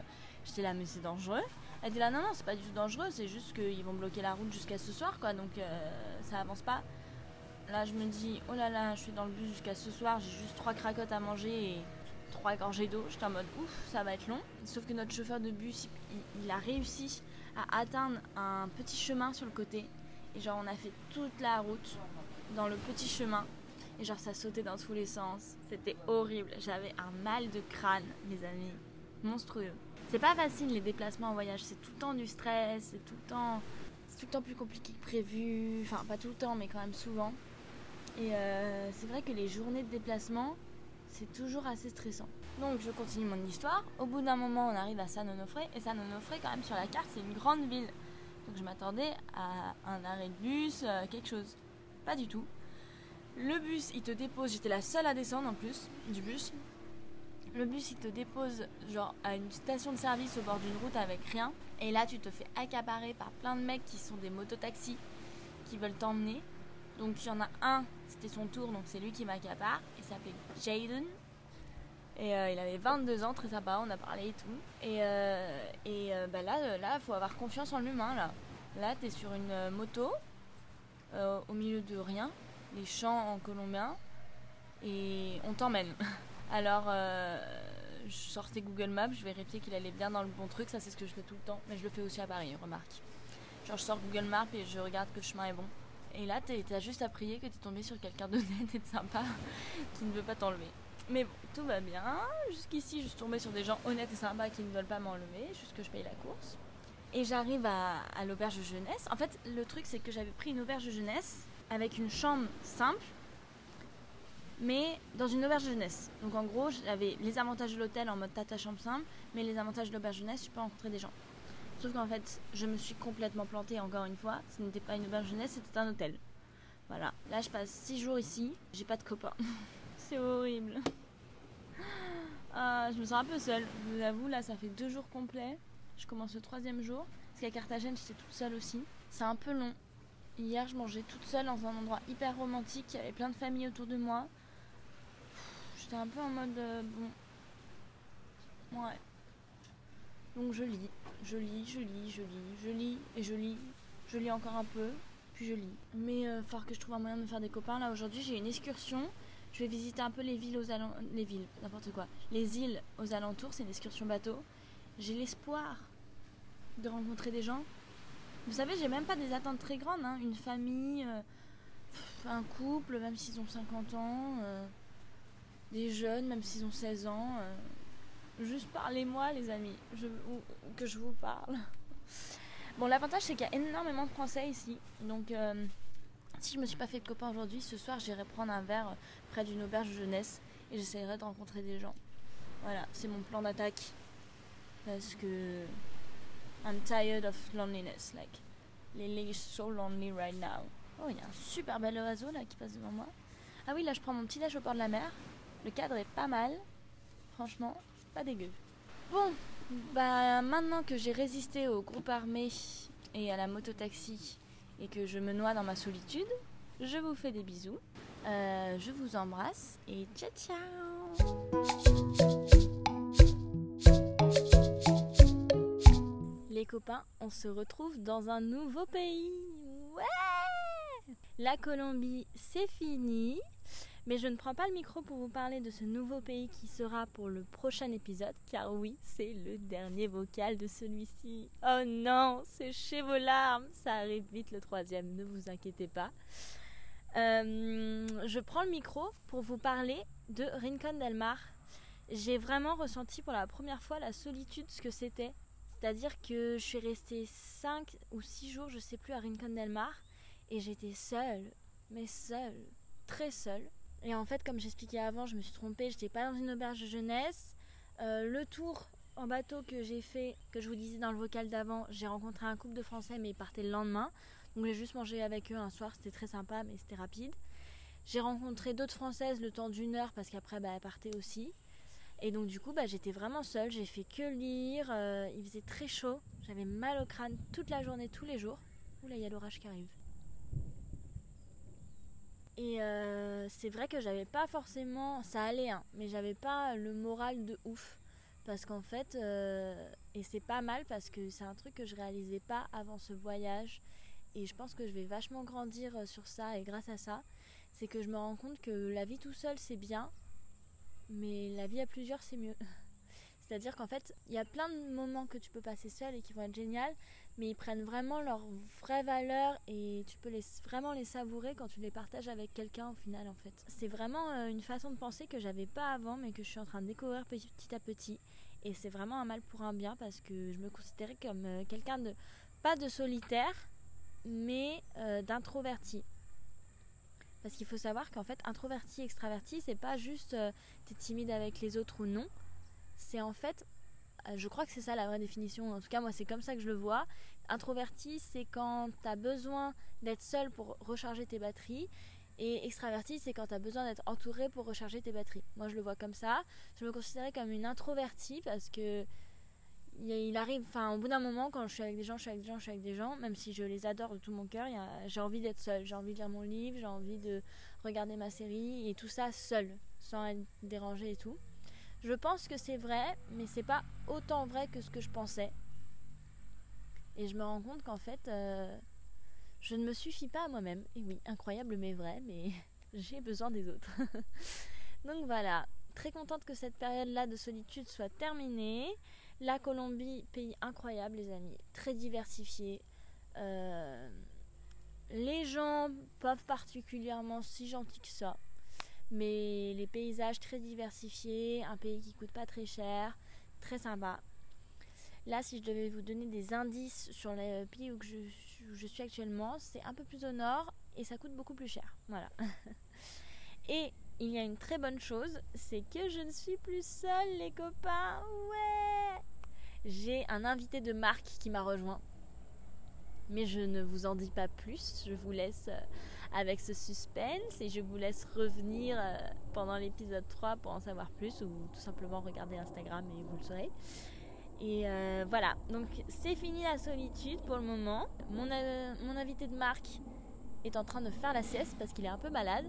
J'étais là mais c'est dangereux. Elle dit là non non c'est pas du tout dangereux, c'est juste qu'ils vont bloquer la route jusqu'à ce soir quoi, donc euh, ça avance pas. Là je me dis oh là là je suis dans le bus jusqu'à ce soir, j'ai juste trois cracottes à manger et trois gorgées d'eau. J'étais en mode ouf ça va être long. Sauf que notre chauffeur de bus il, a réussi à atteindre un petit chemin sur le côté et genre on a fait toute la route dans le petit chemin et genre ça sautait dans tous les sens. C'était horrible. J'avais un mal de crâne les amis, monstrueux. C'est pas facile les déplacements en voyage, c'est tout le temps du stress, c'est tout le temps, c'est tout le temps plus compliqué que prévu. Enfin, pas tout le temps, mais quand même souvent. Et euh, c'est vrai que les journées de déplacement, c'est toujours assez stressant. Donc je continue mon histoire. Au bout d'un moment, on arrive à San Onofre. Et San Onofre, quand même, sur la carte, c'est une grande ville. Donc je m'attendais à un arrêt de bus, euh, quelque chose. Pas du tout. Le bus, il te dépose. J'étais la seule à descendre en plus du bus. Le bus, il te dépose genre à une station de service au bord d'une route avec rien. Et là, tu te fais accaparer par plein de mecs qui sont des mototaxis qui veulent t'emmener. Donc, il y en a un, c'était son tour, donc c'est lui qui m'accapare. Il s'appelait Jaden. Et euh, il avait 22 ans, très sympa, on a parlé et tout. Et, euh, et euh, bah là, là, faut avoir confiance en l'humain. Là, là tu es sur une moto, au milieu de rien, les champs en colombien, et on t'emmène. Alors, euh, je sortais Google Maps, je vérifiais qu'il allait bien dans le bon truc. Ça, c'est ce que je fais tout le temps. Mais je le fais aussi à Paris, remarque. Genre, je sors Google Maps et je regarde que le chemin est bon. Et là, t'as juste à prier que t'es tombé sur quelqu'un d'honnête et de sympa qui ne veut pas t'enlever. Mais bon, tout va bien. Jusqu'ici, je suis tombée sur des gens honnêtes et sympas qui ne veulent pas m'enlever, juste que je paye la course. Et j'arrive à, l'auberge de jeunesse. En fait, le truc, c'est que j'avais pris une auberge de jeunesse avec une chambre simple mais dans une auberge jeunesse. Donc en gros, j'avais les avantages de l'hôtel en mode tata chambre simple, mais les avantages de l'auberge jeunesse, je peux rencontrer des gens. Sauf qu'en fait, je me suis complètement plantée encore une fois. Ce n'était pas une auberge jeunesse, c'était un hôtel. Voilà. Là, je passe 6 jours ici, j'ai pas de copains. C'est horrible. Ah, je me sens un peu seule. Je vous avoue, là, ça fait deux jours complets. Je commence le troisième jour. Parce qu'à Carthagène, j'étais toute seule aussi. C'est un peu long. Hier, je mangeais toute seule dans un endroit hyper romantique. Il y avait plein de familles autour de moi j'étais un peu en mode euh, bon. Ouais. Donc je lis, je lis, je lis, je lis, je lis et je lis, je lis encore un peu, puis je lis. Mais euh, faut que je trouve un moyen de me faire des copains. Là aujourd'hui j'ai une excursion. Je vais visiter un peu les villes aux alentours. Les villes, n'importe quoi. Les îles aux alentours, c'est une excursion bateau. J'ai l'espoir de rencontrer des gens. Vous savez, j'ai même pas des attentes très grandes. Hein. Une famille, euh, un couple, même s'ils ont 50 ans des jeunes, même s'ils ont 16 ans. Euh, juste parlez-moi, les amis, que je vous parle. Bon, l'avantage, c'est qu'il y a énormément de Français ici. Donc, euh, si je me suis pas fait de copain aujourd'hui, ce soir, j'irai prendre un verre près d'une auberge jeunesse et j'essaierai de rencontrer des gens. Voilà, c'est mon plan d'attaque. Parce que. I'm tired of loneliness. Like, Lily is so lonely right now. Oh, il y a un super bel oiseau là qui passe devant moi. Ah oui, là, je prends mon petit déj au bord de la mer. Le cadre est pas mal. Franchement, pas dégueu. Bon, bah maintenant que j'ai résisté au groupe armé et à la moto-taxi et que je me noie dans ma solitude, je vous fais des bisous. Euh, je vous embrasse et ciao ciao Copains, on se retrouve dans un nouveau pays. Ouais La Colombie, c'est fini. Mais je ne prends pas le micro pour vous parler de ce nouveau pays qui sera pour le prochain épisode, car oui, c'est le dernier vocal de celui-ci. Oh non, séchez vos larmes, ça arrive vite le troisième, ne vous inquiétez pas. Euh, je prends le micro pour vous parler de Rincon del Mar. J'ai vraiment ressenti pour la première fois la solitude, ce que c'était. C'est-à-dire que je suis restée 5 ou 6 jours, je sais plus, à Rincon del Mar, et j'étais seule, mais seule, très seule. Et en fait, comme j'expliquais avant, je me suis trompée, j'étais pas dans une auberge de jeunesse. Euh, le tour en bateau que j'ai fait, que je vous disais dans le vocal d'avant, j'ai rencontré un couple de Français mais ils partaient le lendemain. Donc j'ai juste mangé avec eux un soir, c'était très sympa mais c'était rapide. J'ai rencontré d'autres Françaises le temps d'une heure parce qu'après bah, elles partaient aussi. Et donc du coup bah, j'étais vraiment seule, j'ai fait que lire, euh, il faisait très chaud, j'avais mal au crâne toute la journée, tous les jours. Oula, il y a l'orage qui arrive. Et euh, c'est vrai que j'avais pas forcément, ça allait, hein, mais j'avais pas le moral de ouf. Parce qu'en fait, euh, et c'est pas mal parce que c'est un truc que je réalisais pas avant ce voyage. Et je pense que je vais vachement grandir sur ça et grâce à ça, c'est que je me rends compte que la vie tout seul c'est bien, mais la vie à plusieurs c'est mieux. C'est-à-dire qu'en fait, il y a plein de moments que tu peux passer seul et qui vont être géniaux, mais ils prennent vraiment leur vraie valeur et tu peux les, vraiment les savourer quand tu les partages avec quelqu'un au final en fait. C'est vraiment euh, une façon de penser que j'avais pas avant mais que je suis en train de découvrir petit à petit et c'est vraiment un mal pour un bien parce que je me considérais comme euh, quelqu'un de pas de solitaire mais euh, d'introverti. Parce qu'il faut savoir qu'en fait, introverti, extraverti, c'est pas juste t'es timide avec les autres ou non c'est en fait, euh, je crois que c'est ça la vraie définition, en tout cas moi c'est comme ça que je le vois. Introverti, c'est quand tu as besoin d'être seul pour recharger tes batteries. Et extraverti, c'est quand tu as besoin d'être entouré pour recharger tes batteries. Moi, je le vois comme ça. Je me considérais comme une introvertie parce que il arrive, enfin, au bout d'un moment, quand je suis avec des gens, je suis avec des gens, je suis avec des gens, même si je les adore de tout mon cœur, j'ai envie d'être seule. J'ai envie de lire mon livre, j'ai envie de regarder ma série et tout ça seul, sans être dérangée et tout. Je pense que c'est vrai, mais c'est pas autant vrai que ce que je pensais. Et je me rends compte qu'en fait, euh, je ne me suffis pas à moi-même. Et oui, incroyable mais vrai, mais j'ai besoin des autres. Donc voilà, très contente que cette période-là de solitude soit terminée. La Colombie, pays incroyable les amis, très diversifié. Euh, les gens peuvent particulièrement si gentils que ça mais les paysages très diversifiés, un pays qui coûte pas très cher, très sympa. Là, si je devais vous donner des indices sur le pays où je, suis actuellement, c'est un peu plus au nord et ça coûte beaucoup plus cher. Voilà. et il y a une très bonne chose, c'est que je ne suis plus seule, les copains. Ouais J'ai un invité de marque qui m'a rejoint. Mais je ne vous en dis pas plus, je vous laisse euh, avec ce suspense et je vous laisse revenir euh, pendant l'épisode 3 pour en savoir plus ou tout simplement regarder Instagram et vous le saurez. Et euh, voilà, donc c'est fini la solitude pour le moment. Mon, mon invité de marque est en train de faire la sieste parce qu'il est un peu malade.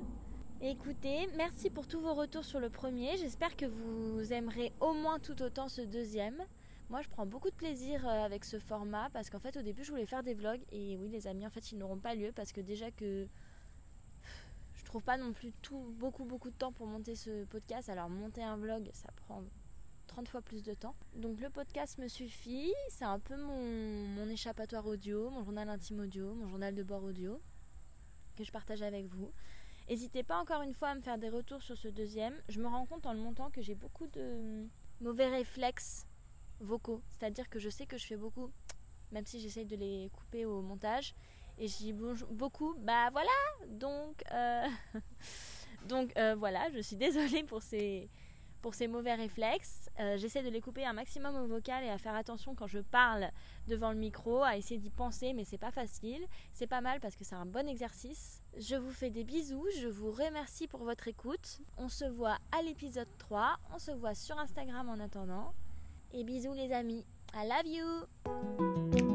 Écoutez, merci pour tous vos retours sur le premier. J'espère que vous aimerez au moins tout autant ce deuxième. Moi, je prends beaucoup de plaisir euh, avec ce format parce qu'en fait, au début, je voulais faire des vlogs et oui, les amis, en fait, ils n'auront pas lieu parce que déjà que je trouve pas non plus tout beaucoup beaucoup de temps pour monter ce podcast. Alors, monter un vlog, ça prend 30 fois plus de temps. Donc, le podcast me suffit. C'est un peu mon, mon échappatoire audio, mon journal intime audio, mon journal de bord audio que je partage avec vous. N'hésitez pas encore une fois à me faire des retours sur ce deuxième. Je me rends compte en le montant que j'ai beaucoup de mauvais réflexes vocaux. C'est-à-dire que je sais que je fais beaucoup, même si j'essaye de les couper au montage. Et je dis beaucoup, bah voilà Donc, euh, donc euh, voilà, je suis désolée pour ces, pour ces mauvais réflexes. Euh, j'essaie de les couper un maximum au vocal et à faire attention quand je parle devant le micro, à essayer d'y penser, mais c'est pas facile. C'est pas mal parce que c'est un bon exercice. Je vous fais des bisous, je vous remercie pour votre écoute. On se voit à l'épisode 3, on se voit sur Instagram en attendant. Et bisous les amis. I love you